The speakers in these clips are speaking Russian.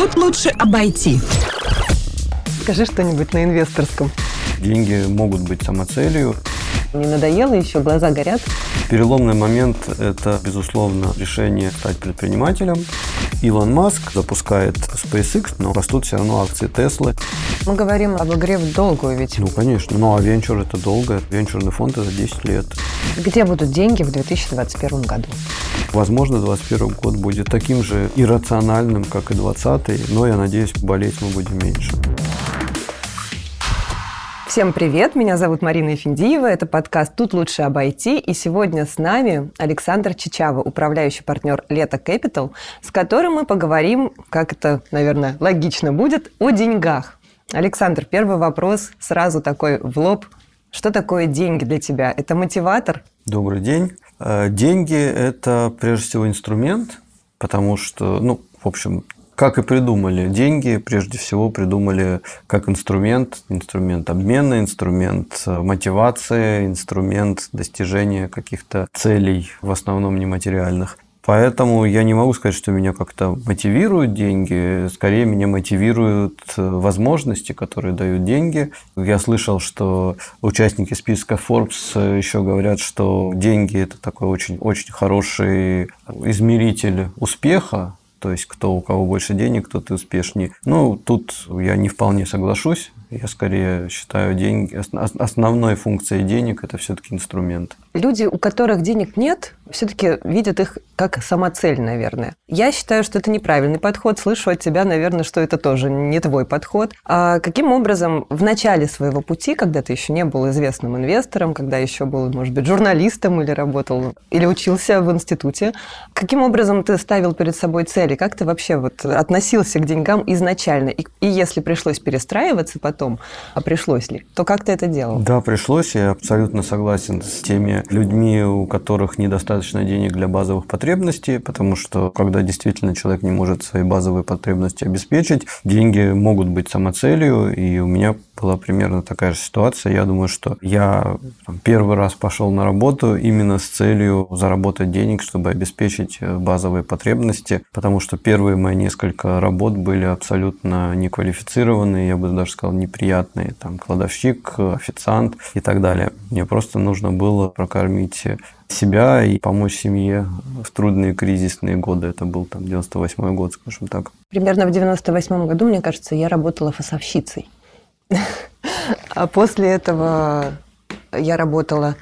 Тут лучше обойти. Скажи что-нибудь на инвесторском. Деньги могут быть самоцелью. Не надоело еще, глаза горят. Переломный момент – это, безусловно, решение стать предпринимателем. Илон Маск запускает SpaceX, но растут все равно акции Теслы. Мы говорим об игре в долгую ведь. Ну, конечно. Ну, а венчур – это долго. Венчурный фонд – это 10 лет. Где будут деньги в 2021 году? Возможно, 2021 год будет таким же иррациональным, как и 2020, но я надеюсь, болеть мы будем меньше. Всем привет, меня зовут Марина Ефиндиева, это подкаст «Тут лучше обойти», и сегодня с нами Александр Чичава, управляющий партнер Лето Capital, с которым мы поговорим, как это, наверное, логично будет, о деньгах. Александр, первый вопрос сразу такой в лоб. Что такое деньги для тебя? Это мотиватор? Добрый день. Э, деньги – это прежде всего инструмент, потому что, ну, в общем, как и придумали. Деньги прежде всего придумали как инструмент, инструмент обмена, инструмент э, мотивации, инструмент достижения каких-то целей, в основном нематериальных. Поэтому я не могу сказать, что меня как-то мотивируют деньги. Скорее, меня мотивируют э, возможности, которые дают деньги. Я слышал, что участники списка Forbes э, еще говорят, что деньги – это такой очень, очень хороший измеритель успеха то есть кто у кого больше денег, тот и успешнее. Ну, тут я не вполне соглашусь. Я скорее считаю деньги, основной функцией денег это все-таки инструмент. Люди, у которых денег нет, все-таки видят их как самоцель, наверное. Я считаю, что это неправильный подход. Слышу от тебя, наверное, что это тоже не твой подход. А каким образом в начале своего пути, когда ты еще не был известным инвестором, когда еще был, может быть, журналистом или работал, или учился в институте, каким образом ты ставил перед собой цели? Как ты вообще вот относился к деньгам изначально? И, и если пришлось перестраиваться потом, а пришлось ли, то как ты это делал? Да, пришлось. Я абсолютно согласен с теми людьми, у которых недостаточно денег для базовых потребностей, потому что когда действительно человек не может свои базовые потребности обеспечить, деньги могут быть самоцелью, и у меня была примерно такая же ситуация. Я думаю, что я первый раз пошел на работу именно с целью заработать денег, чтобы обеспечить э, базовые потребности, потому что первые мои несколько работ были абсолютно неквалифицированные, я бы даже сказал, неприятные. Там кладовщик, официант и так далее. Мне просто нужно было прокормить себя и помочь семье в трудные кризисные годы. Это был там 98 год, скажем так. Примерно в 98 году, мне кажется, я работала фасовщицей. А после этого я работала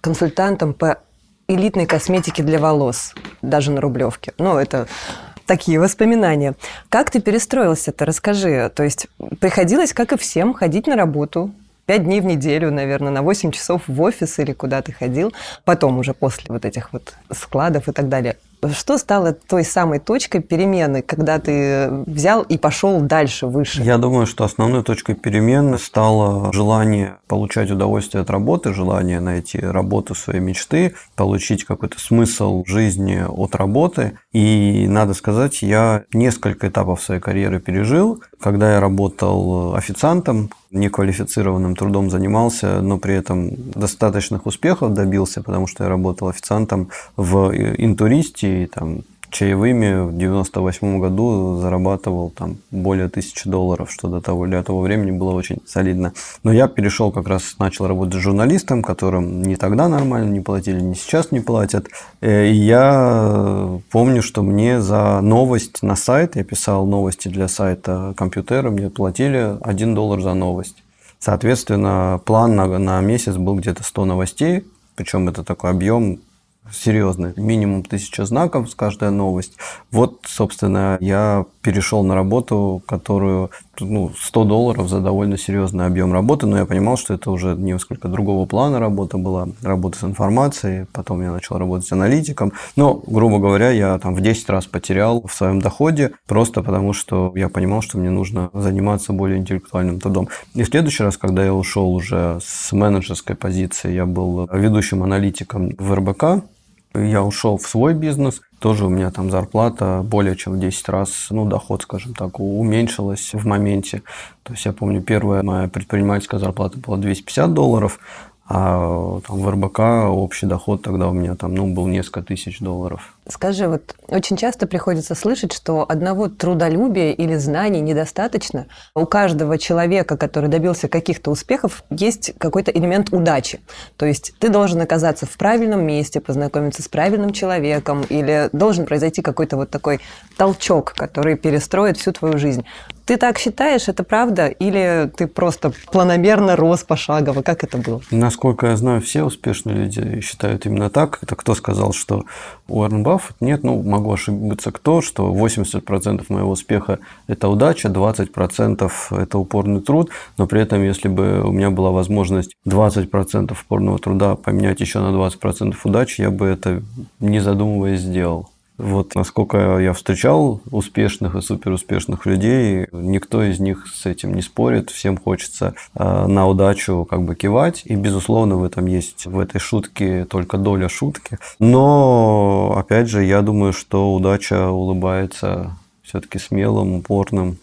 консультантом по элитной косметике для волос, даже на Рублевке. Ну, это такие воспоминания. Как ты перестроился-то? Расскажи. То есть приходилось, как и всем, ходить на работу, пять дней в неделю, наверное, на 8 часов в офис или куда ты ходил, потом уже после вот этих вот складов и так далее. Что стало той самой точкой перемены, когда ты взял и пошел дальше, выше? Я думаю, что основной точкой перемены стало желание получать удовольствие от работы, желание найти работу своей мечты, получить какой-то смысл жизни от работы. И надо сказать, я несколько этапов своей карьеры пережил. Когда я работал официантом, неквалифицированным трудом занимался, но при этом достаточных успехов добился, потому что я работал официантом в интуристе, и там чаевыми в 98 году зарабатывал там более тысячи долларов, что до того, для того времени было очень солидно. Но я перешел как раз, начал работать журналистом, которым ни тогда нормально не платили, ни сейчас не платят. Э, и я помню, что мне за новость на сайт, я писал новости для сайта компьютера, мне платили 1 доллар за новость. Соответственно, план на, на месяц был где-то 100 новостей, причем это такой объем серьезный, минимум тысяча знаков с каждая новость. Вот, собственно, я перешел на работу, которую, ну, 100 долларов за довольно серьезный объем работы, но я понимал, что это уже несколько другого плана работа была, работа с информацией, потом я начал работать с аналитиком, но, грубо говоря, я там в 10 раз потерял в своем доходе, просто потому что я понимал, что мне нужно заниматься более интеллектуальным трудом. И в следующий раз, когда я ушел уже с менеджерской позиции, я был ведущим аналитиком в РБК, я ушел в свой бизнес, тоже у меня там зарплата более чем в 10 раз, ну, доход, скажем так, уменьшилась в моменте. То есть я помню, первая моя предпринимательская зарплата была 250 долларов, а там в РБК общий доход тогда у меня там, ну, был несколько тысяч долларов. Скажи, вот очень часто приходится слышать, что одного трудолюбия или знаний недостаточно. У каждого человека, который добился каких-то успехов, есть какой-то элемент удачи. То есть ты должен оказаться в правильном месте, познакомиться с правильным человеком, или должен произойти какой-то вот такой толчок, который перестроит всю твою жизнь. Ты так считаешь, это правда? Или ты просто планомерно рос пошагово? Как это было? Насколько я знаю, все успешные люди считают именно так. Это кто сказал, что Уоррен Баффет? Нет, ну, могу ошибиться кто, что 80% моего успеха – это удача, 20% – это упорный труд, но при этом, если бы у меня была возможность 20% упорного труда поменять еще на 20% удачи, я бы это, не задумываясь, сделал. Вот насколько я встречал успешных и суперуспешных людей, никто из них с этим не спорит, всем хочется э, на удачу как бы кивать, и безусловно в этом есть в этой шутке только доля шутки. Но опять же, я думаю, что удача улыбается все-таки смелым, упорным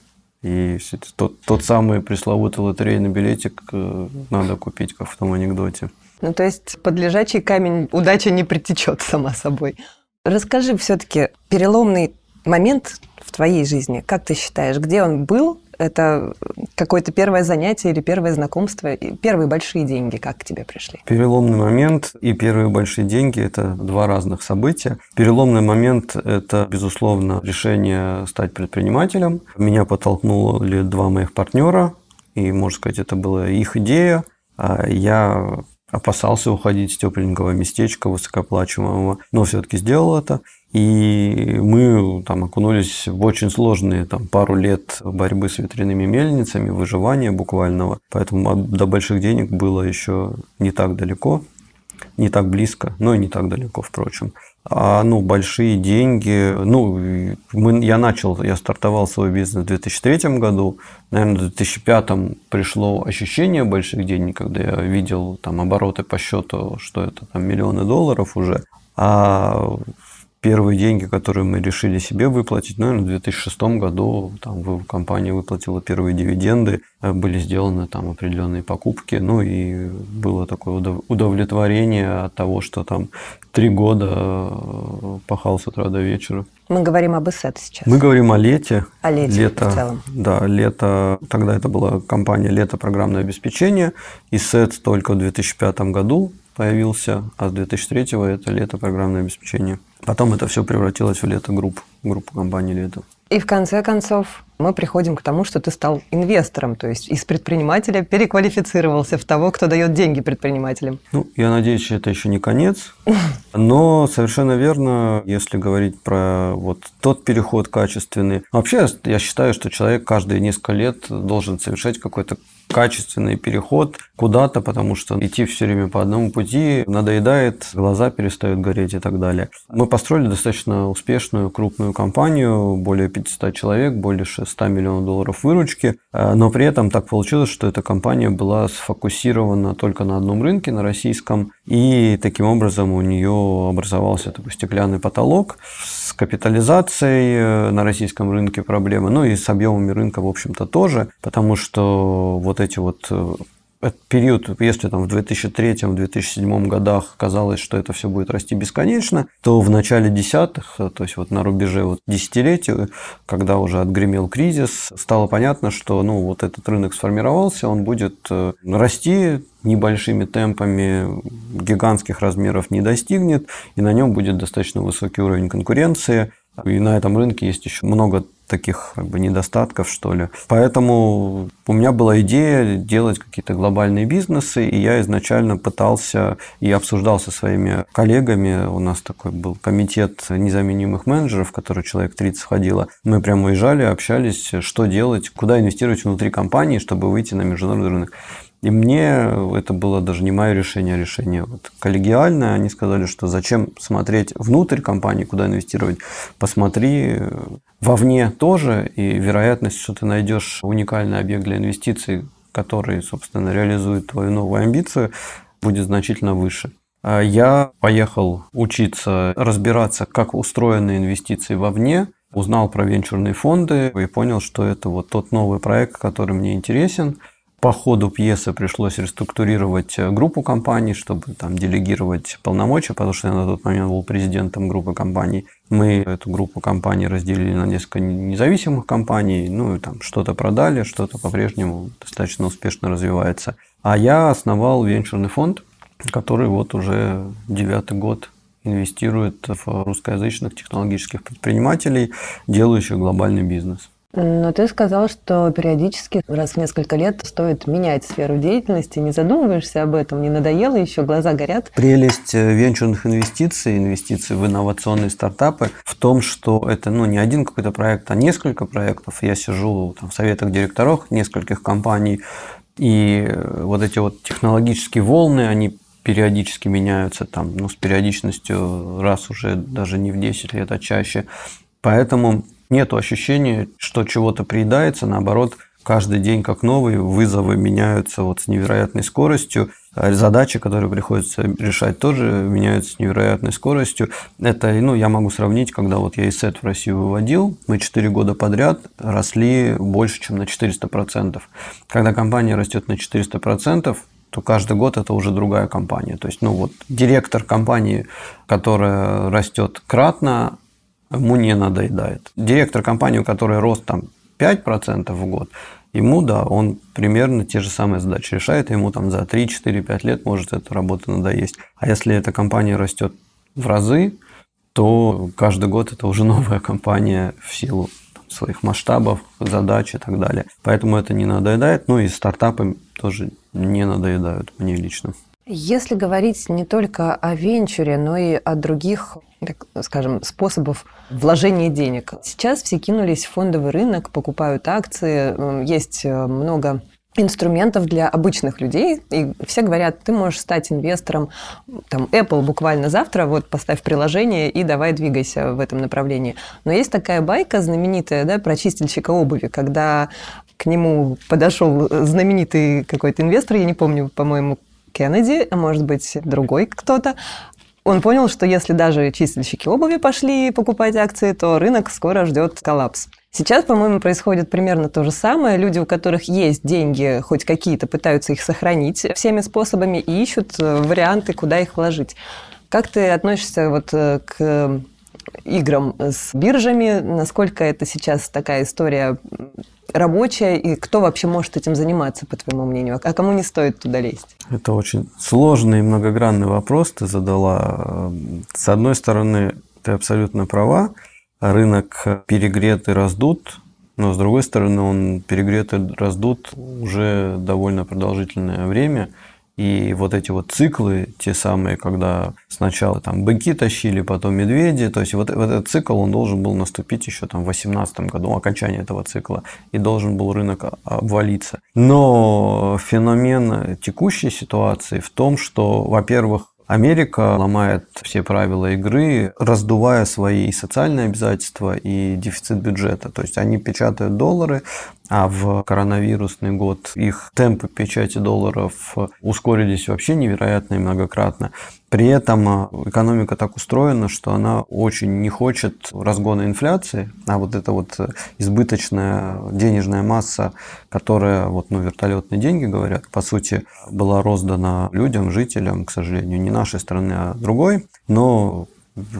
и тот, тот самый пресловутый лотерейный билетик э, надо купить, как в том анекдоте. Ну, то есть под лежачий камень удача не притечет сама собой. Расскажи все-таки переломный момент в твоей жизни. Как ты считаешь, где он был? Это какое-то первое занятие или первое знакомство? Первые большие деньги как к тебе пришли? Переломный момент и первые большие деньги – это два разных события. Переломный момент – это, безусловно, решение стать предпринимателем. Меня подтолкнули два моих партнера, и, можно сказать, это была их идея. А я опасался уходить с тепленького местечка высокоплачиваемого, но все-таки сделал это. И мы там окунулись в очень сложные там, пару лет борьбы с ветряными мельницами, выживания буквального. Поэтому до больших денег было еще не так далеко, не так близко, но и не так далеко, впрочем. А, ну, большие деньги. Ну, мы, я начал, я стартовал свой бизнес в 2003 году. Наверное, в 2005 пришло ощущение больших денег, когда я видел там обороты по счету, что это там миллионы долларов уже. А первые деньги, которые мы решили себе выплатить, наверное, в 2006 году там компания выплатила первые дивиденды, э, были сделаны там определенные покупки, ну и было такое удовлетворение от того, что там три года э, пахал с утра до вечера. Мы говорим об ИСЭТ сейчас. Мы говорим о лете. О лете лето, в целом. Да, лето. Тогда это была компания «Лето программное обеспечение». ИСЭТ только в 2005 году появился, а с 2003 это лето программное обеспечение. Потом это все превратилось в лето групп, группу компании лето. И в конце концов мы приходим к тому, что ты стал инвестором, то есть из предпринимателя переквалифицировался в того, кто дает деньги предпринимателям. Ну, я надеюсь, это еще не конец, но совершенно верно, если говорить про вот тот переход качественный. Вообще, я считаю, что человек каждые несколько лет должен совершать какой-то качественный переход куда-то, потому что идти все время по одному пути надоедает, глаза перестают гореть и так далее. Мы построили достаточно успешную крупную компанию, более 500 человек, более 100 миллионов долларов выручки, э, но при этом так получилось, что эта компания была сфокусирована только на одном рынке, на российском, и таким образом у нее образовался такой стеклянный потолок с капитализацией э, на российском рынке проблемы, ну и с объемами рынка, в общем-то, тоже, потому что вот эти вот э, этот период, если там в 2003-2007 годах казалось, что это все будет расти бесконечно, то в начале десятых, то есть вот на рубеже вот десятилетий, когда уже отгремел кризис, стало понятно, что ну, вот этот рынок сформировался, он будет э, расти небольшими темпами, гигантских размеров не достигнет, и на нем будет достаточно высокий уровень конкуренции. И на этом рынке есть еще много таких как бы, недостатков, что ли. Поэтому у меня была идея делать какие-то глобальные бизнесы, и я изначально пытался и обсуждал со своими коллегами, у нас такой был комитет незаменимых менеджеров, в который человек 30 входило, мы прямо уезжали, общались, что делать, куда инвестировать внутри компании, чтобы выйти на международный рынок. И мне это было даже не мое решение, а решение вот коллегиальное. Они сказали, что зачем смотреть внутрь компании, куда инвестировать, посмотри вовне тоже, и вероятность, что ты найдешь уникальный объект для инвестиций, который, собственно, реализует твою новую амбицию, будет значительно выше. А я поехал учиться разбираться, как устроены инвестиции вовне, узнал про венчурные фонды и понял, что это вот тот новый проект, который мне интересен – по ходу пьесы пришлось реструктурировать э, группу компаний, чтобы там делегировать полномочия, потому что я на тот момент был президентом группы компаний. Мы эту группу компаний разделили на несколько независимых компаний, ну и там что-то продали, что-то по-прежнему достаточно успешно развивается. А я основал венчурный фонд, который вот уже девятый год инвестирует в русскоязычных технологических предпринимателей, делающих глобальный бизнес. Но ты сказал, что периодически, раз в несколько лет, стоит менять сферу деятельности. Не задумываешься об этом? Не надоело еще? Глаза горят? Прелесть э, венчурных инвестиций, инвестиций в инновационные стартапы в том, что это ну, не один какой-то проект, а несколько проектов. Я сижу там, в советах директоров нескольких компаний, и э, вот эти вот технологические волны, они периодически меняются, там, ну, с периодичностью раз уже даже не в 10 лет, а чаще. Поэтому нет ощущения, что чего-то приедается, наоборот, каждый день как новый, вызовы меняются вот с невероятной скоростью, а задачи, которые приходится решать, тоже меняются с невероятной скоростью. Это, ну, я могу сравнить, когда вот я ИСЭТ в Россию выводил, мы 4 года подряд росли больше, чем на 400%. Когда компания растет на 400%, то каждый год это уже другая компания. То есть, ну вот, директор компании, которая растет кратно, ему не надоедает. Директор компании, у которой рост там 5% в год, ему, да, он примерно те же самые задачи решает, ему там за 3, 4, 5 лет может эта работа надоесть. А если эта компания растет в разы, то каждый год это уже новая компания в силу своих масштабов, задач и так далее. Поэтому это не надоедает. Ну и стартапы тоже не надоедают мне лично. Если говорить не только о венчуре, но и о других, так скажем, способов вложения денег. Сейчас все кинулись в фондовый рынок, покупают акции, есть э, много инструментов для обычных людей. И все говорят, ты можешь стать инвестором. Там Apple буквально завтра, вот поставь приложение и давай двигайся в этом направлении. Но есть такая байка знаменитая, да, про чистильщика обуви, когда к нему подошел знаменитый какой-то инвестор, я не помню, по-моему, Кеннеди, а может быть, другой кто-то. Он понял, что если даже чистильщики обуви пошли покупать акции, то рынок скоро ждет коллапс. Сейчас, по-моему, происходит примерно то же самое. Люди, у которых есть деньги, хоть какие-то, пытаются их сохранить всеми способами и ищут э, варианты, куда их вложить. Как ты относишься вот э, к играм с биржами? Насколько это сейчас такая история рабочая, и кто вообще может этим заниматься, по твоему мнению, а кому не стоит туда лезть? Это очень сложный и многогранный вопрос ты задала. С одной стороны, ты абсолютно права, рынок перегрет и раздут, но с другой стороны, он перегрет и раздут уже довольно продолжительное время – и вот эти вот циклы, те самые, когда сначала там быки тащили, потом медведи, то есть вот, вот этот цикл, он должен был наступить еще там в 2018 году, окончание этого цикла, и должен был рынок обвалиться. Но феномен текущей ситуации в том, что, во-первых, Америка ломает все правила игры, раздувая свои социальные обязательства и дефицит бюджета. То есть они печатают доллары, а в коронавирусный год их темпы печати долларов ускорились вообще невероятно и многократно. При этом а, экономика так устроена, что она очень не хочет разгона инфляции, а вот эта вот избыточная денежная масса, которая, вот, ну, вертолетные деньги, говорят, по сути, была роздана людям, жителям, к сожалению, не нашей страны, а другой, но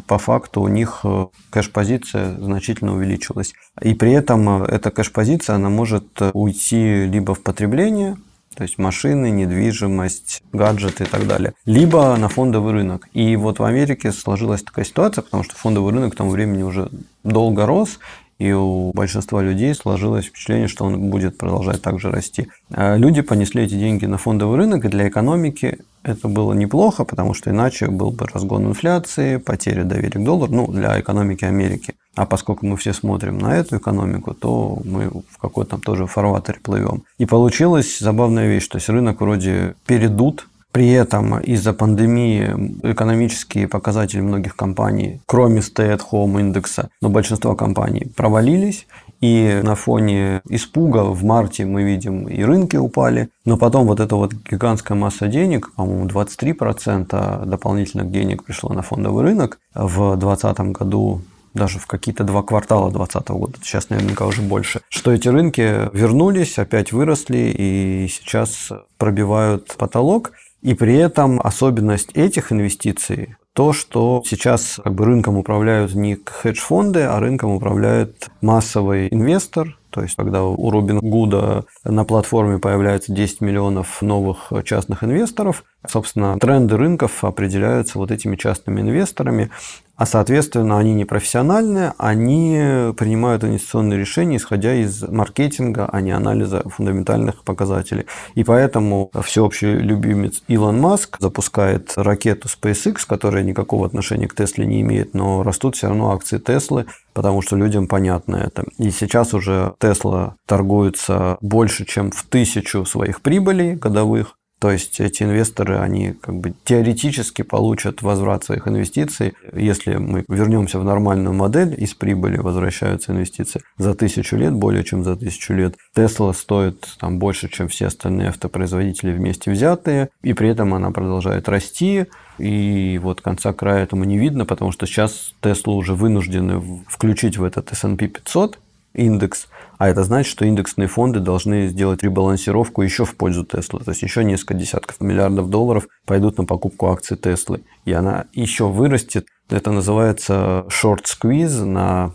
по факту у них э, кэш-позиция значительно увеличилась. И при этом э, эта кэш-позиция, она может э, уйти либо в потребление, то есть машины, недвижимость, гаджеты и так далее, либо на фондовый рынок. И вот в Америке сложилась такая ситуация, потому что фондовый рынок к тому времени уже долго рос, и у большинства людей сложилось впечатление, что он будет продолжать также расти. А люди понесли эти деньги на фондовый рынок, и для экономики это было неплохо, потому что иначе был бы разгон инфляции, потеря доверия к доллару, ну, для экономики Америки. А поскольку мы все смотрим на эту экономику, то мы в какой-то там тоже фарватере плывем. И получилась забавная вещь, то есть рынок вроде передут, при этом из-за пандемии экономические показатели многих компаний, кроме stay-at-home индекса, но большинство компаний провалились. И на фоне испуга в марте мы видим и рынки упали, но потом вот эта вот гигантская масса денег, по-моему, 23% дополнительных денег пришло на фондовый рынок. В 2020 году даже в какие-то два квартала 2020 года, сейчас наверняка уже больше, что эти рынки вернулись, опять выросли и сейчас пробивают потолок. И при этом особенность этих инвестиций то, что сейчас как бы рынком управляют не хедж-фонды, а рынком управляет массовый инвестор, то есть, когда у Робин Гуда на платформе появляется 10 миллионов новых частных инвесторов, собственно, тренды рынков определяются вот этими частными инвесторами, а соответственно они не профессиональные, они принимают инвестиционные решения, исходя из маркетинга, а не анализа фундаментальных показателей. И поэтому всеобщий любимец Илон Маск запускает ракету SpaceX, которая никакого отношения к Тесле не имеет, но растут все равно акции Теслы, потому что людям понятно это. И сейчас уже Тесла торгуется больше, чем в тысячу своих прибылей годовых, то есть эти инвесторы, они как бы теоретически получат возврат своих инвестиций. Если мы вернемся в нормальную модель, из прибыли возвращаются инвестиции за тысячу лет, более чем за тысячу лет. Тесла стоит там больше, чем все остальные автопроизводители вместе взятые, и при этом она продолжает расти. И вот конца края этому не видно, потому что сейчас Теслу уже вынуждены включить в этот S&P 500 индекс, а это значит, что индексные фонды должны сделать ребалансировку еще в пользу Теслы. То есть еще несколько десятков миллиардов долларов пойдут на покупку акций Теслы. И она еще вырастет. Это называется short squeeze на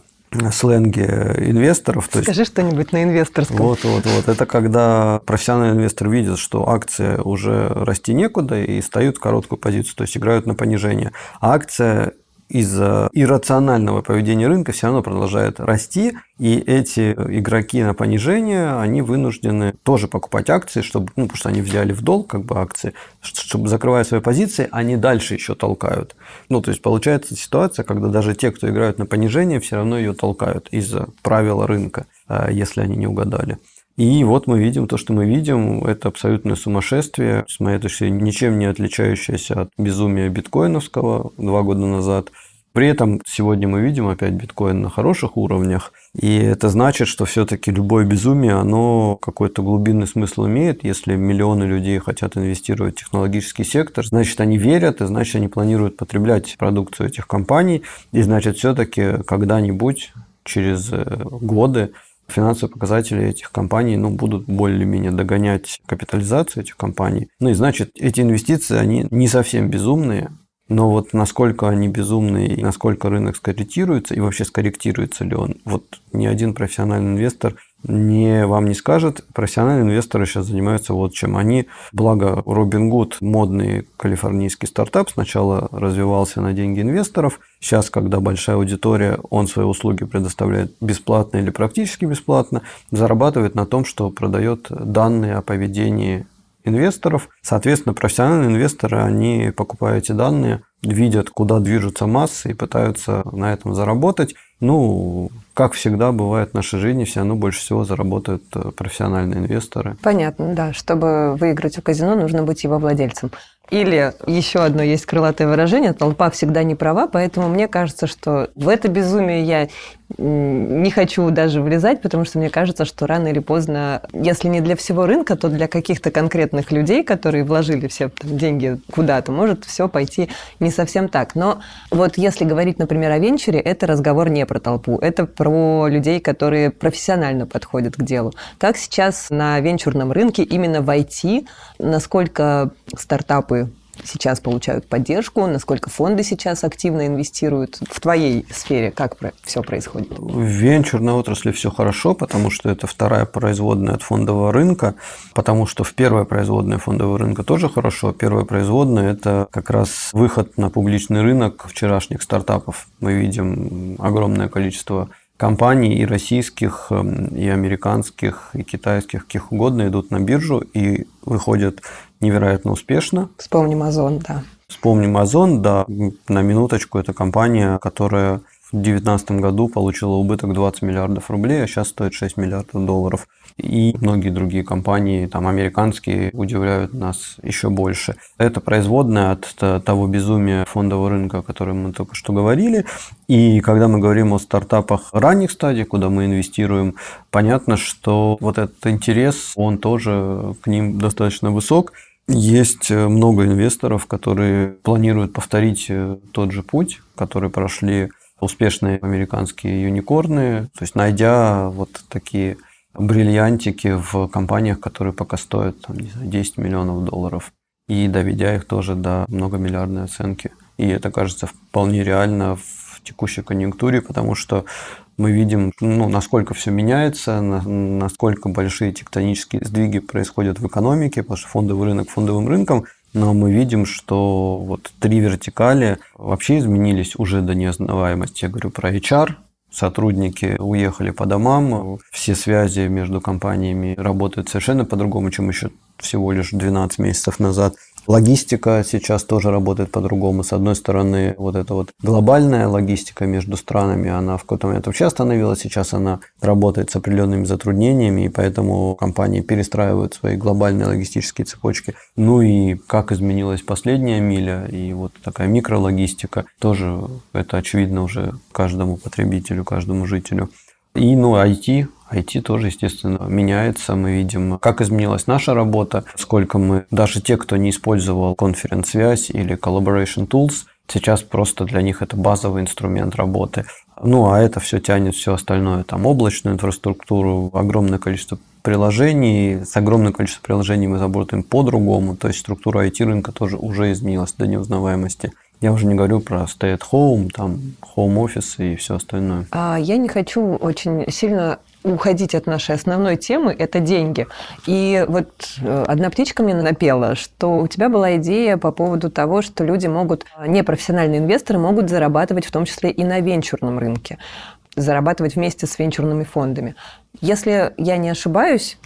сленге инвесторов. То Скажи есть, что-нибудь на инвесторском. Вот, вот, вот. Это когда профессиональный инвестор видит, что акция уже расти некуда и встают в короткую позицию, то есть играют на понижение. А акция из-за иррационального поведения рынка все равно продолжает расти, и эти игроки на понижение, они вынуждены тоже покупать акции, чтобы, ну, потому что они взяли в долг как бы акции, чтобы закрывая свои позиции, они дальше еще толкают. Ну, то есть получается ситуация, когда даже те, кто играют на понижение, все равно ее толкают из-за правила рынка, э, если они не угадали. И вот мы видим то, что мы видим. Это абсолютное сумасшествие, с моей точки зрения, ничем не отличающееся от безумия биткоиновского два года назад. При этом сегодня мы видим опять биткоин на хороших уровнях, и это значит, что все-таки любое безумие, оно какой-то глубинный смысл имеет. Если миллионы людей хотят инвестировать в технологический сектор, значит, они верят, и значит, они планируют потреблять продукцию этих компаний, и значит, все-таки когда-нибудь через э, годы финансовые показатели этих компаний ну, будут более-менее догонять капитализацию этих компаний. Ну и значит, эти инвестиции, они не совсем безумные, но вот насколько они безумные, насколько рынок скорректируется, и вообще скорректируется ли он, вот ни один профессиональный инвестор не, вам не скажет. Профессиональные инвесторы сейчас занимаются вот чем. Они, благо Robinhood, модный калифорнийский стартап, сначала развивался на деньги инвесторов. Сейчас, когда большая аудитория, он свои услуги предоставляет бесплатно или практически бесплатно, зарабатывает на том, что продает данные о поведении инвесторов. Соответственно, профессиональные инвесторы, они покупают эти данные, видят, куда движутся массы и пытаются на этом заработать. Ну, как всегда бывает в нашей жизни, все равно больше всего заработают э, профессиональные инвесторы. Понятно, да. Чтобы выиграть у казино, нужно быть его владельцем. Или еще одно есть крылатое выражение, толпа всегда не права, поэтому мне кажется, что в это безумие я не хочу даже влезать, потому что мне кажется, что рано или поздно, если не для всего рынка, то для каких-то конкретных людей, которые вложили все там, деньги куда-то, может все пойти не совсем так. Но вот если говорить, например, о венчуре, это разговор не про толпу, это про людей, которые профессионально подходят к делу. Как сейчас на венчурном рынке именно в IT, насколько стартапы сейчас получают поддержку, насколько фонды сейчас активно инвестируют в твоей сфере, как все происходит? В венчурной отрасли все хорошо, потому что это вторая производная от фондового рынка, потому что в первой производной фондового рынка тоже хорошо. Первая производная – это как раз выход на публичный рынок вчерашних стартапов. Мы видим огромное количество компаний и российских, эм, и американских, и китайских, каких угодно идут на биржу и выходят невероятно успешно. Вспомним Озон, да. Вспомним Озон, да, на минуточку, это компания, которая в 2019 году получила убыток 20 миллиардов рублей, а сейчас стоит 6 миллиардов долларов. И многие другие компании, там американские, удивляют нас еще больше. Это производная от того безумия фондового рынка, о котором мы только что говорили. И когда мы говорим о стартапах ранних стадий, куда мы инвестируем, понятно, что вот этот интерес, он тоже к ним достаточно высок. Есть много инвесторов, которые планируют повторить тот же путь, который прошли успешные американские юникорны, то есть найдя вот такие бриллиантики в компаниях, которые пока стоят там, не знаю, 10 миллионов долларов, и доведя их тоже до многомиллиардной оценки. И это кажется вполне реально в текущей конъюнктуре, потому что мы видим, ну, насколько все меняется, насколько большие тектонические сдвиги происходят в экономике, потому что фондовый рынок фондовым рынком, но мы видим, что вот три вертикали вообще изменились уже до неузнаваемости. Я говорю про HR, сотрудники уехали по домам, все связи между компаниями работают совершенно по-другому, чем еще всего лишь 12 месяцев назад. Логистика сейчас тоже работает по-другому. С одной стороны, вот эта вот глобальная логистика между странами, она в какой-то момент вообще остановилась, сейчас она работает с определенными затруднениями, и поэтому компании перестраивают свои глобальные логистические цепочки. Ну и как изменилась последняя миля, и вот такая микрологистика, тоже это очевидно уже каждому потребителю, каждому жителю. И, ну, IT, IT тоже, естественно, меняется. Мы видим, как изменилась наша работа, сколько мы, даже те, кто не использовал конференц-связь или collaboration tools, сейчас просто для них это базовый инструмент работы. Ну, а это все тянет все остальное, там, облачную инфраструктуру, огромное количество приложений. С огромным количеством приложений мы работаем по-другому. То есть структура IT-рынка тоже уже изменилась до неузнаваемости. Я уже не говорю про stay at home, там, home office и все остальное. А я не хочу очень сильно уходить от нашей основной темы, это деньги. И вот э, одна птичка мне напела, что у тебя была идея по поводу того, что люди могут, непрофессиональные инвесторы могут зарабатывать в том числе и на венчурном рынке зарабатывать вместе с венчурными фондами. Если я не ошибаюсь,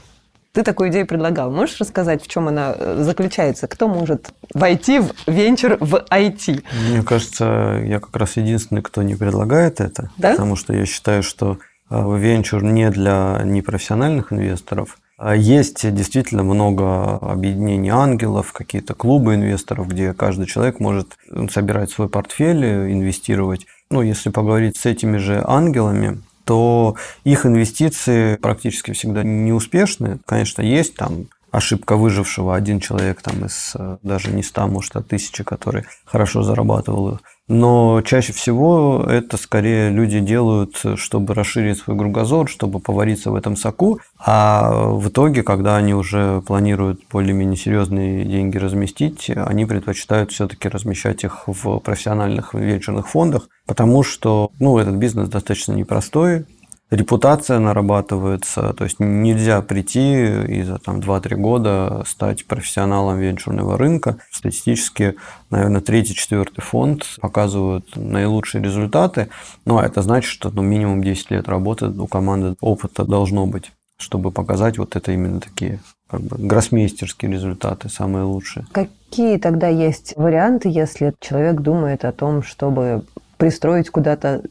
ты такую идею предлагал. Можешь рассказать, в чем она э, заключается? Кто может войти в венчур в IT? Мне кажется, я как раз единственный, кто не предлагает это. Да? Потому что я считаю, что э, венчур не для непрофессиональных инвесторов. А есть действительно много объединений ангелов, какие-то клубы инвесторов, где каждый человек может собирать свой портфель, инвестировать. Ну, если поговорить с этими же ангелами, то их инвестиции практически всегда неуспешны. Конечно, есть там ошибка выжившего, один человек там из э, даже не ста, может, а тысячи, который хорошо зарабатывал. Но чаще всего это скорее люди делают, чтобы расширить свой кругозор, чтобы повариться в этом соку, а в итоге, когда они уже планируют более-менее серьезные деньги разместить, они предпочитают все-таки размещать их в профессиональных венчурных фондах, потому что ну, этот бизнес достаточно непростой, репутация нарабатывается, то есть нельзя прийти и за там, 2-3 года стать профессионалом венчурного рынка. Статистически, наверное, третий, четвертый фонд показывают наилучшие результаты, но это значит, что ну, минимум 10 лет работы у команды опыта должно быть, чтобы показать вот это именно такие как бы гроссмейстерские результаты, самые лучшие. Какие тогда есть варианты, если человек думает о том, чтобы пристроить куда-то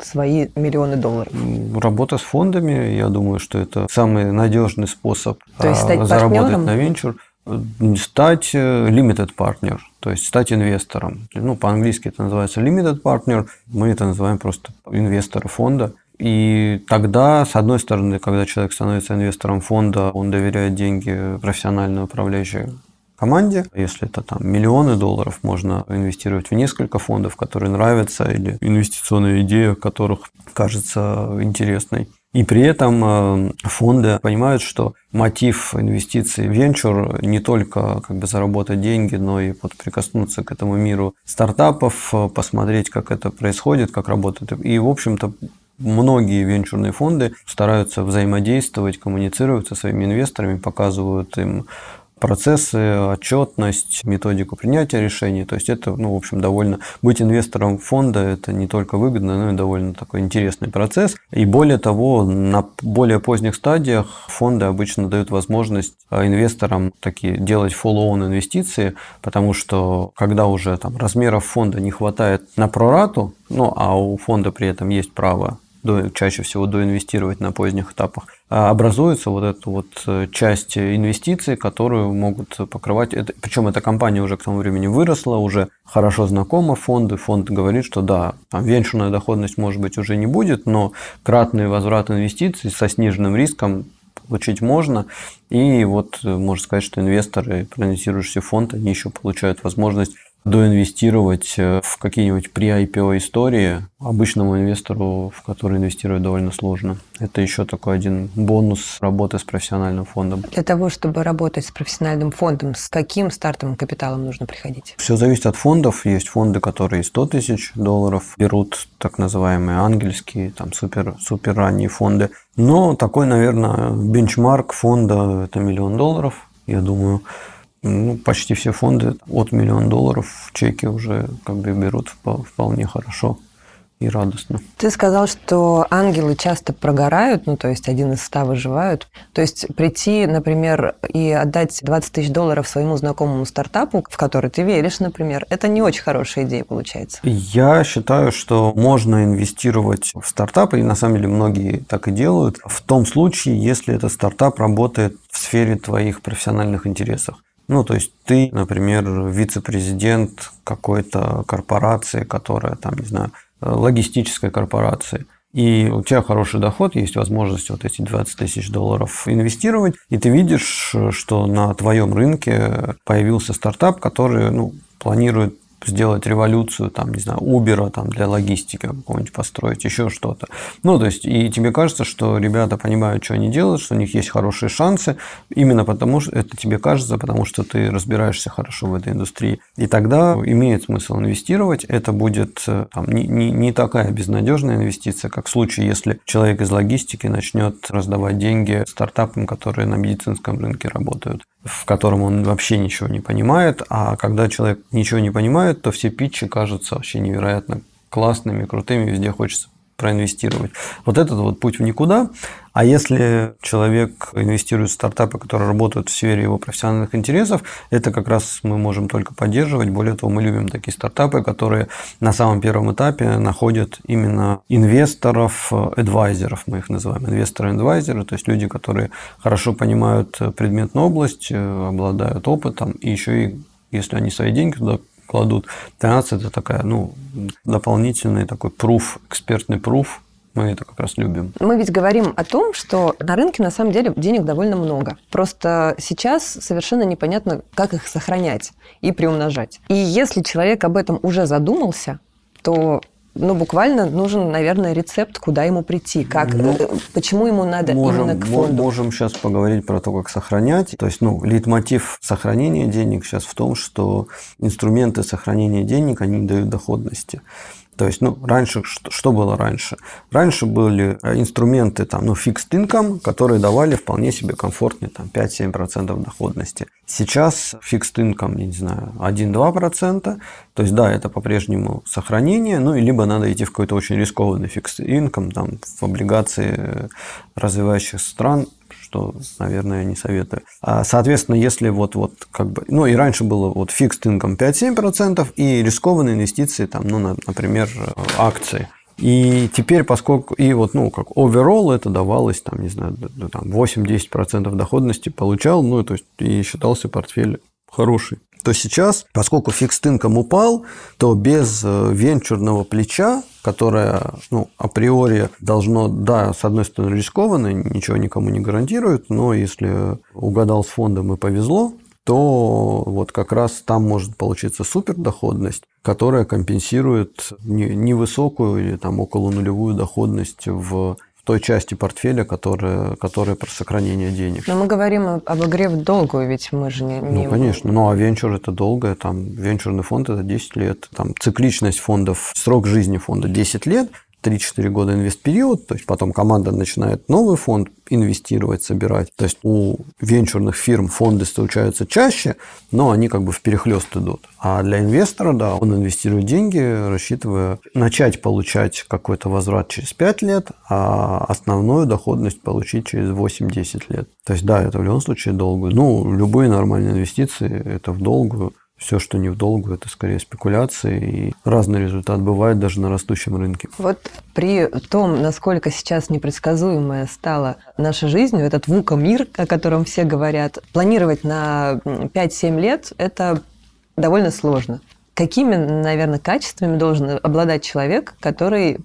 свои миллионы долларов? Работа с фондами, я думаю, что это самый надежный способ То есть стать заработать партнером? на венчур. Стать э, limited partner, то есть стать инвестором. Ну, по-английски это называется limited partner, мы это называем просто инвестор фонда. И тогда, с одной стороны, когда человек становится инвестором фонда, он доверяет деньги профессиональной управляющей команде. Если это там миллионы долларов, можно инвестировать в несколько фондов, которые нравятся, или инвестиционная идея, которых кажется интересной. И при этом э, фонды понимают, что мотив инвестиций в венчур не только как бы заработать деньги, но и вот прикоснуться к этому миру стартапов, э, посмотреть, как это происходит, как работает. И, в общем-то, многие венчурные фонды стараются взаимодействовать, коммуницировать со своими инвесторами, показывают им процессы, отчетность, методику принятия решений. То есть это, ну, в общем, довольно... Быть инвестором фонда – это не только выгодно, но и довольно такой интересный процесс. И более того, на более поздних стадиях фонды обычно дают возможность а, инвесторам такие делать follow-on инвестиции, потому что когда уже там размеров фонда не хватает на прорату, ну, а у фонда при этом есть право до, чаще всего доинвестировать на поздних этапах, а образуется вот эта вот э, часть инвестиций, которую могут покрывать. Это, причем эта компания уже к тому времени выросла, уже хорошо знакома фонду. Фонд говорит, что да, там венчурная доходность может быть уже не будет, но кратный возврат инвестиций со сниженным риском получить можно. И вот э, можно сказать, что инвесторы, проанализирующие фонд, они еще получают возможность доинвестировать э, в какие-нибудь pre-IPO истории обычному инвестору, в который инвестировать довольно сложно. Это еще такой один бонус работы с профессиональным фондом. Для того, чтобы работать с профессиональным фондом, с каким стартовым капиталом нужно приходить? Все зависит от фондов. Есть фонды, которые 100 тысяч долларов берут, так называемые ангельские, там супер, супер ранние фонды. Но такой, наверное, бенчмарк фонда – это миллион долларов. Я думаю, ну, почти все фонды от миллиона долларов в чеке уже как бы берут вполне хорошо и радостно. Ты сказал, что ангелы часто прогорают, ну, то есть один из ста выживают. То есть прийти, например, и отдать 20 тысяч долларов своему знакомому стартапу, в который ты веришь, например, это не очень хорошая идея получается. Я считаю, что можно инвестировать в стартапы, и на самом деле многие так и делают, в том случае, если этот стартап работает в сфере твоих профессиональных интересов. Ну, то есть ты, например, вице-президент какой-то корпорации, которая там, не знаю, логистической корпорации. И у тебя хороший доход, есть возможность вот эти 20 тысяч долларов инвестировать, и ты видишь, что на твоем рынке появился стартап, который ну, планирует сделать революцию, там, не знаю, Uber там, для логистики какого-нибудь построить, еще что-то. Ну, то есть, и тебе кажется, что ребята понимают, что они делают, что у них есть хорошие шансы, именно потому что это тебе кажется, потому что ты разбираешься хорошо в этой индустрии. И тогда имеет смысл инвестировать. Это будет там, не, не, не такая безнадежная инвестиция, как в случае, если человек из логистики начнет раздавать деньги стартапам, которые на медицинском рынке работают в котором он вообще ничего не понимает, а когда человек ничего не понимает, то все питчи кажутся вообще невероятно классными, крутыми, везде хочется проинвестировать. Вот этот вот путь в никуда. А если человек инвестирует в стартапы, которые работают в сфере его профессиональных интересов, это как раз мы можем только поддерживать. Более того, мы любим такие стартапы, которые на самом первом этапе находят именно инвесторов, адвайзеров, мы их называем, инвесторы-адвайзеры, то есть люди, которые хорошо понимают предметную область, обладают опытом, и еще и если они свои деньги туда кладут. 13 это такая, ну, дополнительный такой пруф, экспертный пруф, мы это как раз любим. Мы ведь говорим о том, что на рынке на самом деле денег довольно много. Просто сейчас совершенно непонятно, как их сохранять и приумножать. И если человек об этом уже задумался, то ну, буквально нужен, наверное, рецепт, куда ему прийти, как, ну, э, почему ему надо можем, именно к фонду. Можем сейчас поговорить про то, как сохранять. То есть, ну, лейтмотив сохранения денег сейчас в том, что инструменты сохранения денег, они дают доходности. То есть, ну, раньше, что, что было раньше? Раньше были э, инструменты, там, ну, fixed income, которые давали вполне себе комфортные, там, 5-7% доходности. Сейчас fixed income, не знаю, 1-2%. То есть, да, это по-прежнему сохранение, ну, и либо надо идти в какой-то очень рискованный fixed income, там, в облигации развивающих стран, что, наверное, не советую. А, соответственно, если вот, вот как бы, ну и раньше было вот fixed income 5-7% и рискованные инвестиции, там, ну, например, акции. И теперь, поскольку, и вот, ну, как overall это давалось, там, не знаю, там 8-10% доходности получал, ну, то есть, и считался портфель хороший то сейчас, поскольку фикс инком упал, то без э, венчурного плеча, которое ну, априори должно, да, с одной стороны рискованно, ничего никому не гарантирует, но если угадал с фондом и повезло, то вот как раз там может получиться супердоходность, которая компенсирует невысокую или там около нулевую доходность в той части портфеля, которая, которая про сохранение денег. Но мы говорим об игре в долгую, ведь мы же не... Ну, конечно. Ну, а венчур – это долгое. Там, венчурный фонд – это 10 лет. Там, цикличность фондов, срок жизни фонда 10 лет – 3-4 года инвестпериод, то есть потом команда начинает новый фонд инвестировать, собирать. То есть у венчурных фирм фонды случаются чаще, но они как бы в перехлест идут. А для инвестора, да, он инвестирует деньги, рассчитывая начать получать какой-то возврат через 5 лет, а основную доходность получить через 8-10 лет. То есть, да, это в любом случае долгую. Ну, любые нормальные инвестиции – это в долгую все, что не в долгу, это скорее спекуляции, и разный результат бывает даже на растущем рынке. Вот при том, насколько сейчас непредсказуемая стала наша жизнь, этот вука-мир, о котором все говорят, планировать на 5-7 лет – это довольно сложно. Какими, наверное, качествами должен обладать человек, который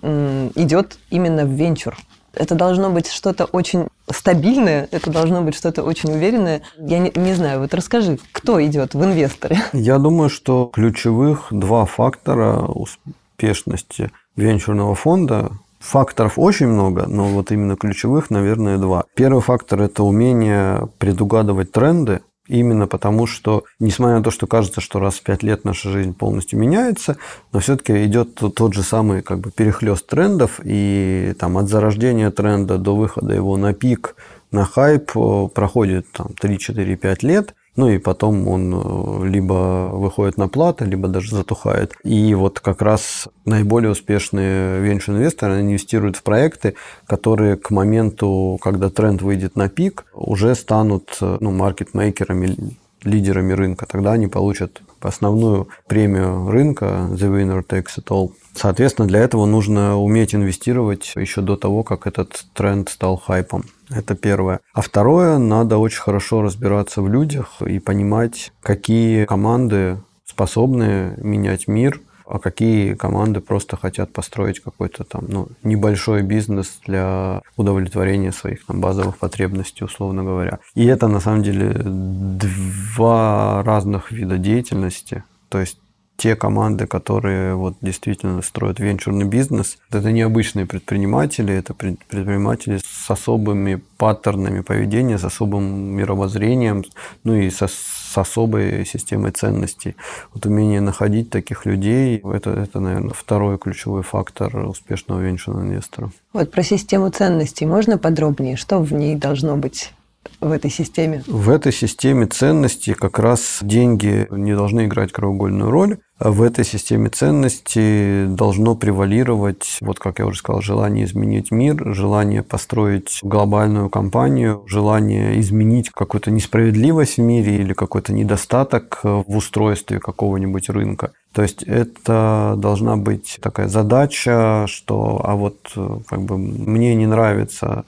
идет именно в венчур? Это должно быть что-то очень стабильное, это должно быть что-то очень уверенное. Я не, не знаю, вот расскажи, кто идет в инвесторы? Я думаю, что ключевых два фактора успешности венчурного фонда Факторов очень много, но вот именно ключевых, наверное, два. Первый фактор – это умение предугадывать тренды, Именно потому, что, несмотря на то, что кажется, что раз в пять лет наша жизнь полностью меняется, но все-таки идет тот же самый как бы перехлест трендов, и там от зарождения тренда до выхода его на пик, на хайп проходит там 3-4-5 лет, ну и потом он э, либо выходит на плату, либо даже затухает. И вот как раз наиболее успешные венчур-инвесторы инвестируют в проекты, которые к моменту, когда тренд выйдет на пик, уже станут э, ну, маркетмейкерами, лидерами рынка. Тогда они получат основную премию рынка The Winner Takes It All. Соответственно, для этого нужно уметь инвестировать еще до того, как этот тренд стал хайпом. Это первое. А второе, надо очень хорошо разбираться в людях и понимать, какие команды способны менять мир, а какие команды просто хотят построить какой-то там ну, небольшой бизнес для удовлетворения своих там, базовых потребностей, условно говоря. И это на самом деле два разных вида деятельности. То есть те команды, которые вот действительно строят венчурный бизнес, это необычные предприниматели, это предприниматели с особыми паттернами поведения, с особым мировоззрением, ну и со, с особой системой ценностей. Вот умение находить таких людей, это, это, наверное, второй ключевой фактор успешного венчурного инвестора. Вот про систему ценностей можно подробнее? Что в ней должно быть? В этой системе? В этой системе ценностей как раз деньги не должны играть краеугольную роль. А в этой системе ценностей должно превалировать, вот как я уже сказал, желание изменить мир, желание построить глобальную компанию, желание изменить какую-то несправедливость в мире или какой-то недостаток в устройстве какого-нибудь рынка. То есть это должна быть такая задача, что а вот как бы мне не нравится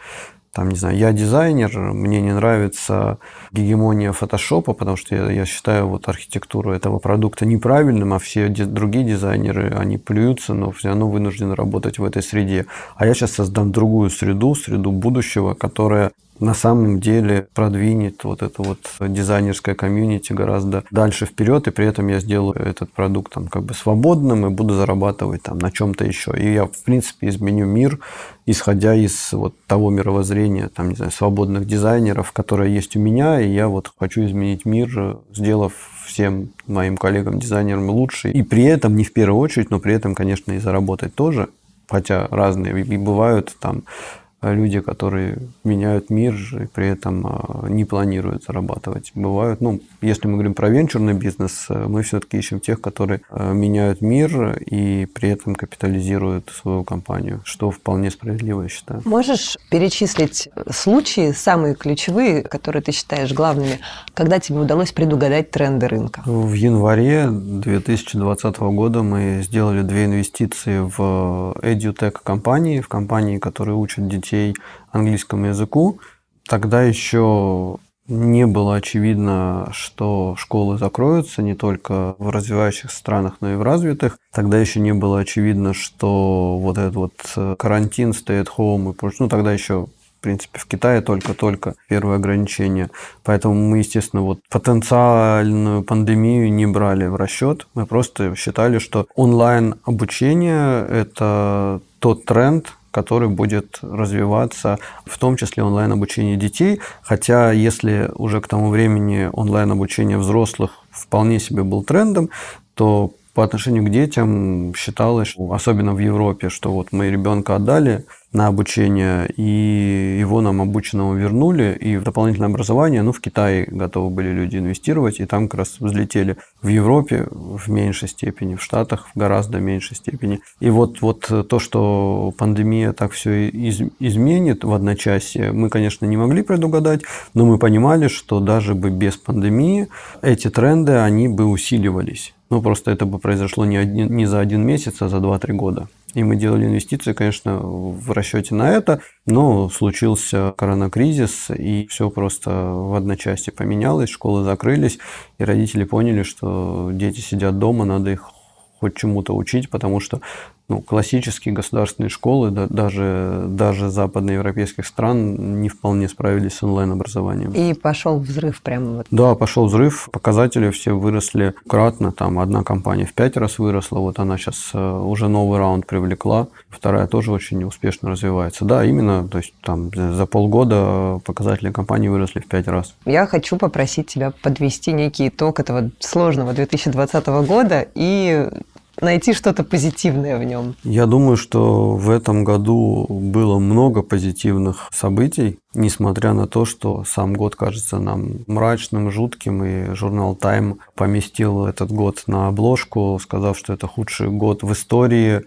там, не знаю, я дизайнер, мне не нравится гегемония фотошопа, потому что я, я считаю вот архитектуру этого продукта неправильным, а все другие дизайнеры, они плюются, но все равно вынуждены работать в этой среде. А я сейчас создам другую среду, среду будущего, которая на самом деле продвинет вот это вот дизайнерское комьюнити гораздо дальше вперед, и при этом я сделаю этот продукт там как бы свободным и буду зарабатывать там на чем-то еще. И я, в принципе, изменю мир, исходя из вот того мировоззрения, там, не знаю, свободных дизайнеров, которое есть у меня, и я вот хочу изменить мир, сделав всем моим коллегам-дизайнерам лучше. И при этом, не в первую очередь, но при этом, конечно, и заработать тоже, хотя разные и бывают там люди, которые меняют мир и при этом а, не планируют зарабатывать. Бывают, ну, если мы говорим про венчурный бизнес, э, мы все-таки ищем тех, которые э, меняют мир и при этом капитализируют свою компанию, что вполне справедливо, я считаю. Можешь перечислить случаи, самые ключевые, которые ты считаешь главными, когда тебе удалось предугадать тренды рынка? В январе 2020 года мы сделали две инвестиции в EduTech компании, в компании, которые учат детей детей английскому языку. Тогда еще не было очевидно, что школы закроются не только в развивающихся странах, но и в развитых. Тогда еще не было очевидно, что вот этот вот э, карантин, stay at home и прочее, ну тогда еще в принципе, в Китае только-только первые ограничения. Поэтому мы, естественно, вот потенциальную пандемию не брали в расчет. Мы просто считали, что онлайн-обучение – это тот тренд, который будет развиваться, в том числе онлайн-обучение детей. Хотя, если уже к тому времени онлайн-обучение взрослых вполне себе был трендом, то по отношению к детям считалось, особенно в Европе, что вот мы ребенка отдали на обучение, и его нам обученного вернули, и в дополнительное образование, ну, в Китае готовы были люди инвестировать, и там как раз взлетели в Европе в меньшей степени, в Штатах в гораздо меньшей степени. И вот, вот то, что пандемия так все из, изменит в одночасье, мы, конечно, не могли предугадать, но мы понимали, что даже бы без пандемии эти тренды, они бы усиливались. Ну, просто это бы произошло не, один, не за один месяц, а за 2-3 года. И мы делали инвестиции, конечно, в расчете на это, но случился коронакризис, и все просто в одночасье поменялось, школы закрылись, и родители поняли, что дети сидят дома, надо их хоть чему-то учить, потому что ну, классические государственные школы, да, даже, даже западноевропейских стран не вполне справились с онлайн-образованием. И пошел взрыв прямо вот. Да, пошел взрыв, показатели все выросли кратно, там одна компания в пять раз выросла, вот она сейчас э, уже новый раунд привлекла, вторая тоже очень успешно развивается. Да, именно, то есть там за полгода показатели компании выросли в пять раз. Я хочу попросить тебя подвести некий итог этого сложного 2020 года и найти что-то позитивное в нем? Я думаю, что в этом году было много позитивных событий, несмотря на то, что сам год кажется нам мрачным, жутким, и журнал Time поместил этот год на обложку, сказав, что это худший год в истории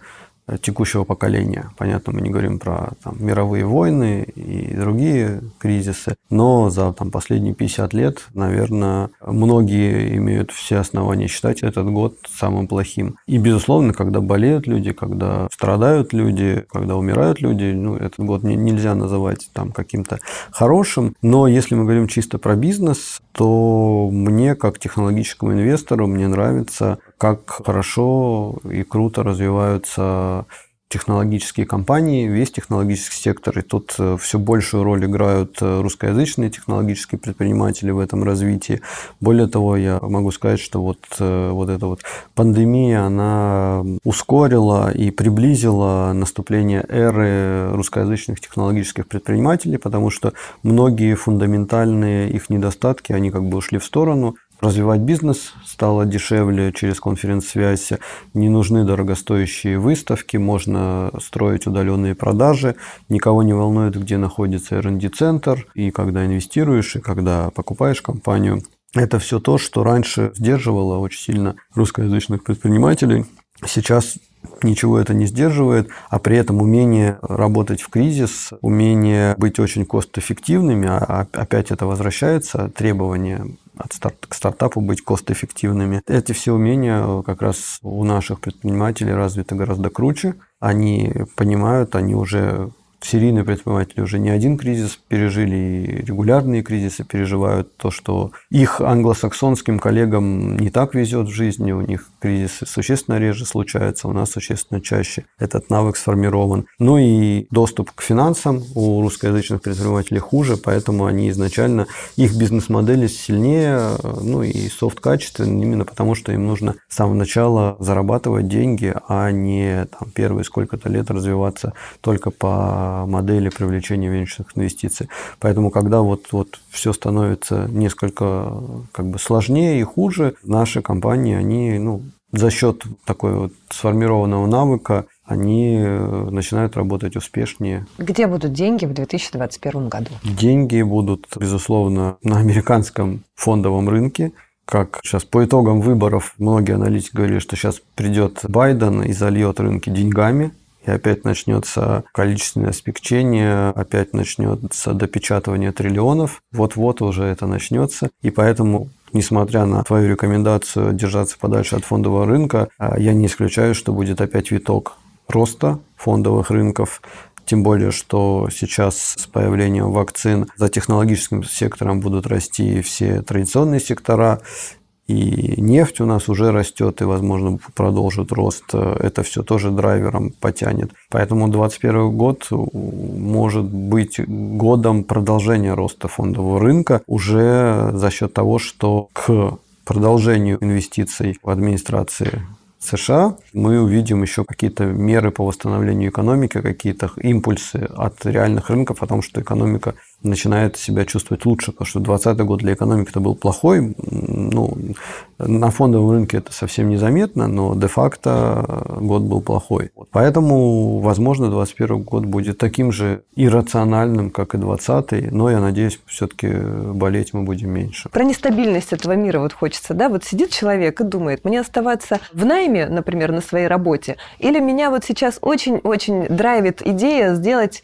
текущего поколения. Понятно, мы не говорим про там, мировые войны и другие кризисы, но за там, последние 50 лет, наверное, многие имеют все основания считать этот год самым плохим. И, безусловно, когда болеют люди, когда страдают люди, когда умирают люди, ну, этот год не, нельзя называть там каким-то хорошим. Но если мы говорим чисто про бизнес, то мне, как технологическому инвестору, мне нравится, как хорошо и круто развиваются технологические компании, весь технологический сектор. И тут э, все большую роль играют э, русскоязычные технологические предприниматели в этом развитии. Более того, я могу сказать, что вот, э, вот эта вот пандемия, она ускорила и приблизила наступление эры русскоязычных технологических предпринимателей, потому что многие фундаментальные их недостатки, они как бы ушли в сторону. Развивать бизнес стало дешевле через конференц-связь, не нужны дорогостоящие выставки, можно строить удаленные продажи, никого не волнует, где находится R&D-центр, и когда инвестируешь, и когда покупаешь компанию. Это все то, что раньше сдерживало очень сильно русскоязычных предпринимателей. Сейчас ничего это не сдерживает, а при этом умение работать в кризис, умение быть очень кост-эффективными, а опять это возвращается, требования от старт, к стартапу быть кост-эффективными. Эти все умения как раз у наших предпринимателей развиты гораздо круче. Они понимают, они уже серийные предприниматели уже не один кризис пережили, и регулярные кризисы переживают. То, что их англосаксонским коллегам не так везет в жизни, у них кризисы существенно реже случаются, у нас существенно чаще этот навык сформирован. Ну и доступ к финансам у русскоязычных предпринимателей хуже, поэтому они изначально, их бизнес-модели сильнее, ну и софт-качественные, именно потому что им нужно с самого начала зарабатывать деньги, а не там, первые сколько-то лет развиваться только по модели привлечения венчурных инвестиций. Поэтому, когда вот, вот все становится несколько как бы сложнее и хуже, наши компании, они ну, за счет такой вот сформированного навыка они э, начинают работать успешнее. Где будут деньги в 2021 году? Деньги будут, безусловно, на американском фондовом рынке. Как сейчас по итогам выборов многие аналитики говорили, что сейчас придет Байден и зальет рынки деньгами, и опять начнется количественное спекчение, опять начнется допечатывание триллионов. Вот-вот уже это начнется. И поэтому несмотря на твою рекомендацию держаться подальше от фондового рынка, а, я не исключаю, что будет опять виток роста фондовых рынков. Тем более, что сейчас с появлением вакцин за технологическим сектором будут расти все традиционные сектора, и нефть у нас уже растет и, возможно, продолжит рост. Это все тоже драйвером потянет. Поэтому 2021 год может быть годом продолжения роста фондового рынка уже за счет того, что к продолжению инвестиций в администрации США, мы увидим еще какие-то меры по восстановлению экономики, какие-то импульсы от реальных рынков о том, что экономика начинает себя чувствовать лучше, потому что 2020 год для экономики это был плохой. Ну, на фондовом рынке это совсем незаметно, но де-факто год был плохой. Поэтому, возможно, 2021 год будет таким же иррациональным, как и 2020, но я надеюсь, все-таки болеть мы будем меньше. Про нестабильность этого мира вот хочется, да? Вот сидит человек и думает, мне оставаться в найме, например, на своей работе, или меня вот сейчас очень-очень драйвит идея сделать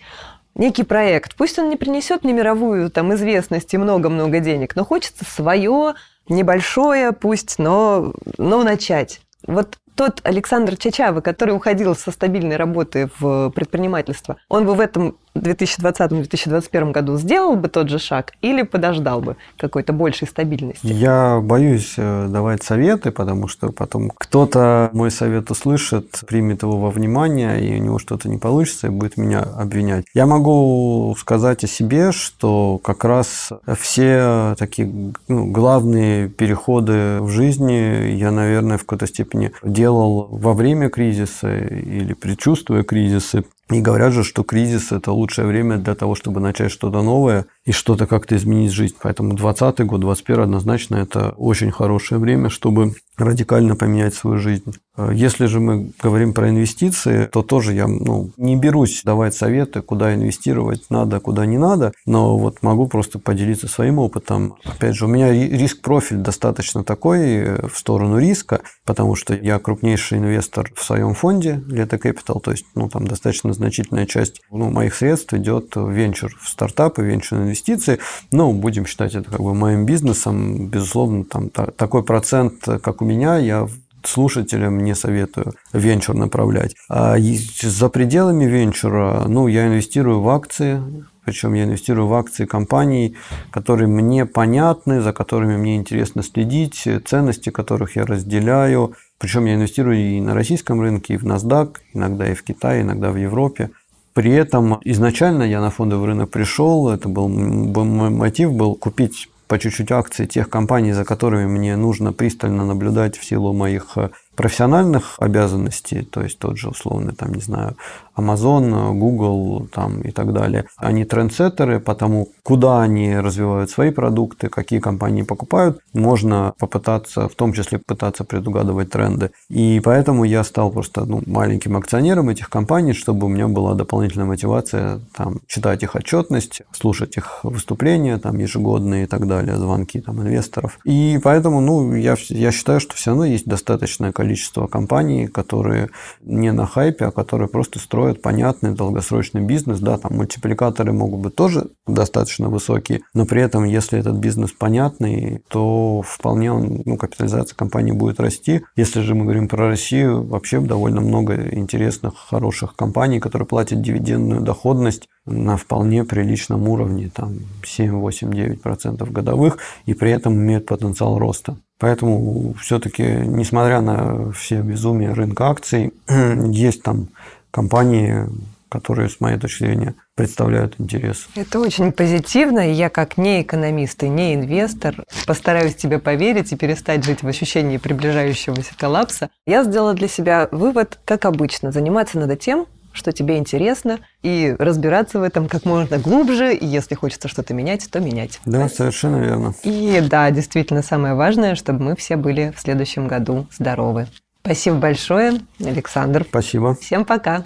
некий проект. Пусть он не принесет мне мировую там, известность и много-много денег, но хочется свое, небольшое, пусть, но, но начать. Вот тот Александр Чачава, который уходил со стабильной работы в предпринимательство, он бы в этом 2020-2021 году сделал бы тот же шаг или подождал бы какой-то большей стабильности? Я боюсь э, давать советы, потому что потом кто-то мой совет услышит, примет его во внимание, и у него что-то не получится, и будет меня обвинять. Я могу сказать о себе, что как раз все такие ну, главные переходы в жизни я, наверное, в какой-то степени делал во время кризиса или предчувствуя кризисы. И говорят же, что кризис – это лучшее время для того, чтобы начать что-то новое и что-то как-то изменить жизнь. Поэтому 2020 год, 2021 однозначно это очень хорошее время, чтобы радикально поменять свою жизнь. Э, если же мы говорим про инвестиции, то тоже я ну, не берусь давать советы, куда инвестировать надо, куда не надо, но вот могу просто поделиться своим опытом. Опять же, у меня риск-профиль достаточно такой э, в сторону риска, потому что я крупнейший инвестор в своем фонде Leta Capital, то есть ну, там достаточно значительная часть ну, моих средств идет в венчур, в стартапы, венчур инвестиции. Ну, будем считать это как бы моим бизнесом. Безусловно, там такой процент, как меня, я слушателям не советую венчур направлять. А за пределами венчура, ну, я инвестирую в акции, причем я инвестирую в акции компаний, которые мне понятны, за которыми мне интересно следить, ценности которых я разделяю. Причем я инвестирую и на российском рынке, и в NASDAQ, иногда и в Китае, иногда в Европе. При этом изначально я на фондовый рынок пришел, это был мой мотив был купить по чуть-чуть акции тех компаний, за которыми мне нужно пристально наблюдать в силу моих профессиональных обязанностей, то есть тот же условно, там, не знаю, Amazon, Google там, и так далее. Они трендсеттеры, потому куда они развивают свои продукты, какие компании покупают, можно попытаться, в том числе пытаться предугадывать тренды. И поэтому я стал просто ну, маленьким акционером этих компаний, чтобы у меня была дополнительная мотивация там, читать их отчетность, слушать их выступления там, ежегодные и так далее, звонки там, инвесторов. И поэтому ну, я, я считаю, что все равно есть достаточное количество компаний, которые не на хайпе, а которые просто строят понятный долгосрочный бизнес. Да, там мультипликаторы могут быть тоже достаточно высокие, но при этом, если этот бизнес понятный, то вполне ну, капитализация компании будет расти. Если же мы говорим про Россию, вообще довольно много интересных, хороших компаний, которые платят дивидендную доходность на вполне приличном уровне, там 7, 8, 9 процентов годовых, и при этом имеют потенциал роста. Поэтому все-таки, несмотря на все безумие рынка акций, есть там компании, которые, с моей точки зрения, представляют интерес. Это очень позитивно, и я как не экономист и не инвестор постараюсь тебе поверить и перестать жить в ощущении приближающегося коллапса. Я сделала для себя вывод, как обычно, заниматься надо тем, что тебе интересно, и разбираться в этом как можно глубже, и если хочется что-то менять, то менять. Да, совершенно верно. И да, действительно, самое важное, чтобы мы все были в следующем году здоровы. Спасибо большое, Александр. Спасибо. Всем пока.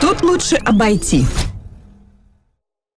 Тут лучше обойти.